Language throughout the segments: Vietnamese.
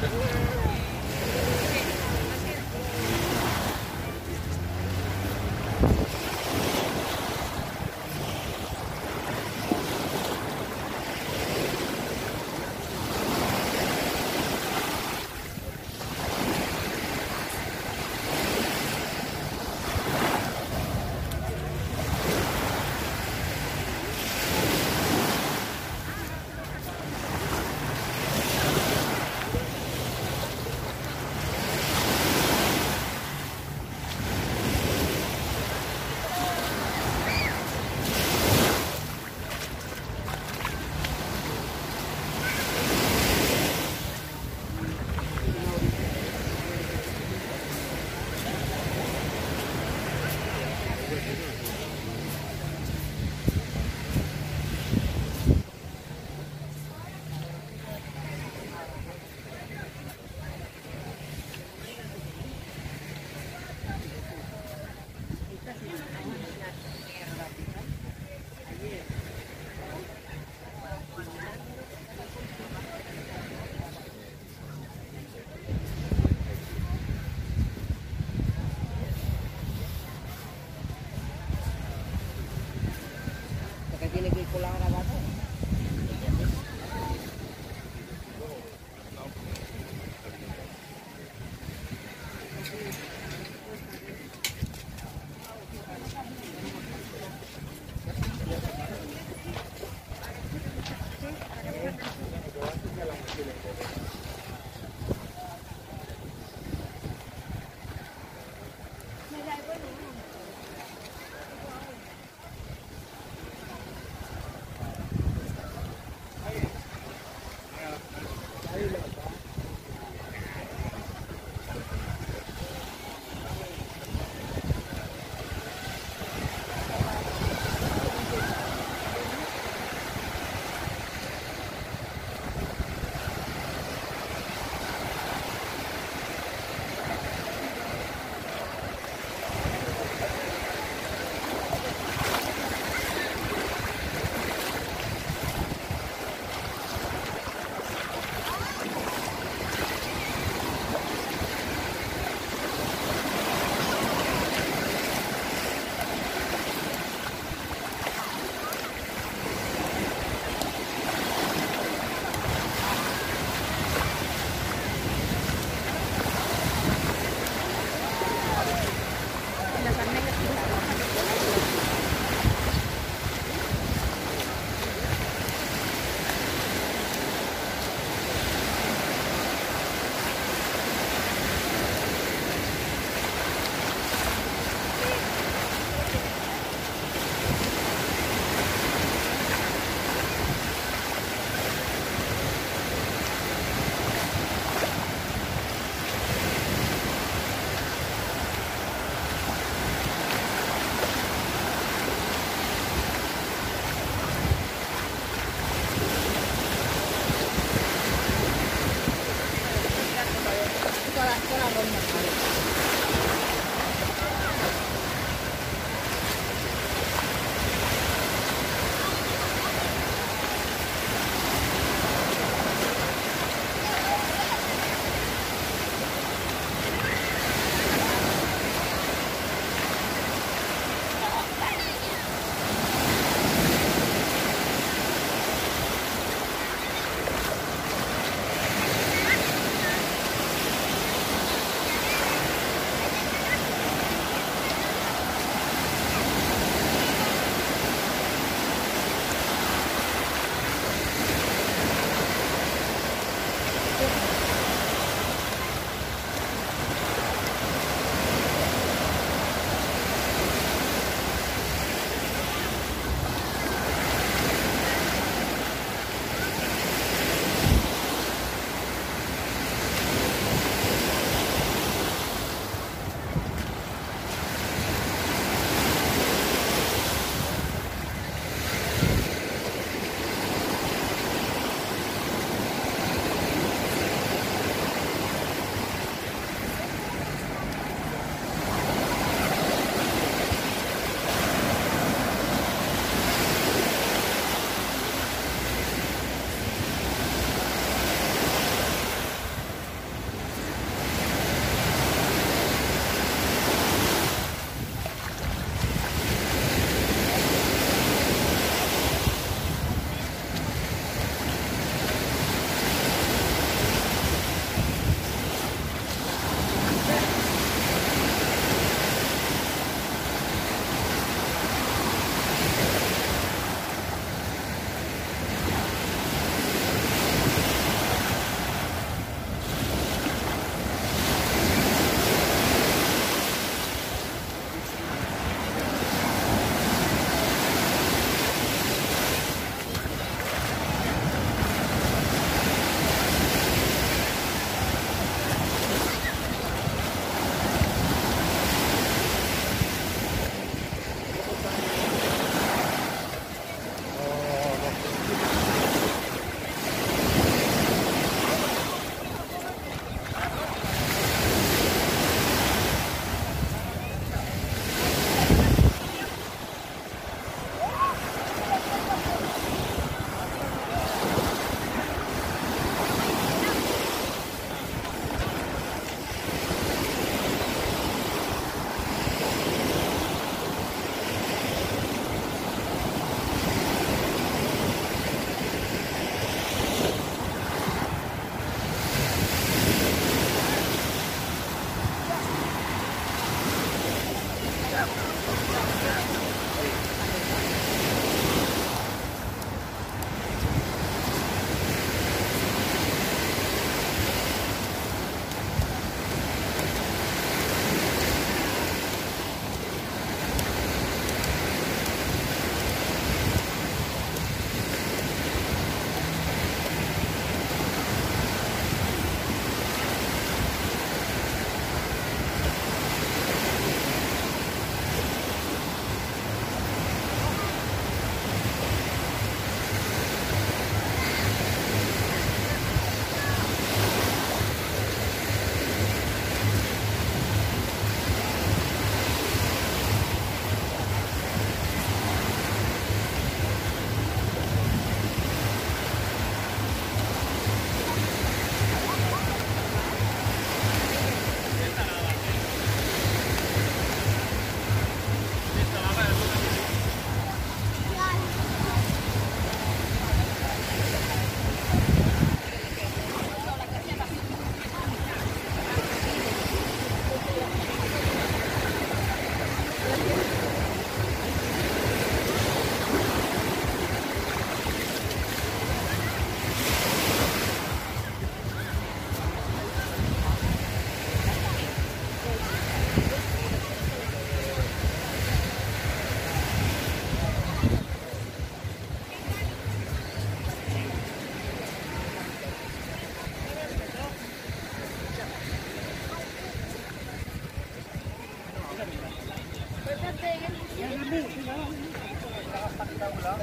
Yeah.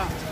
Gracias.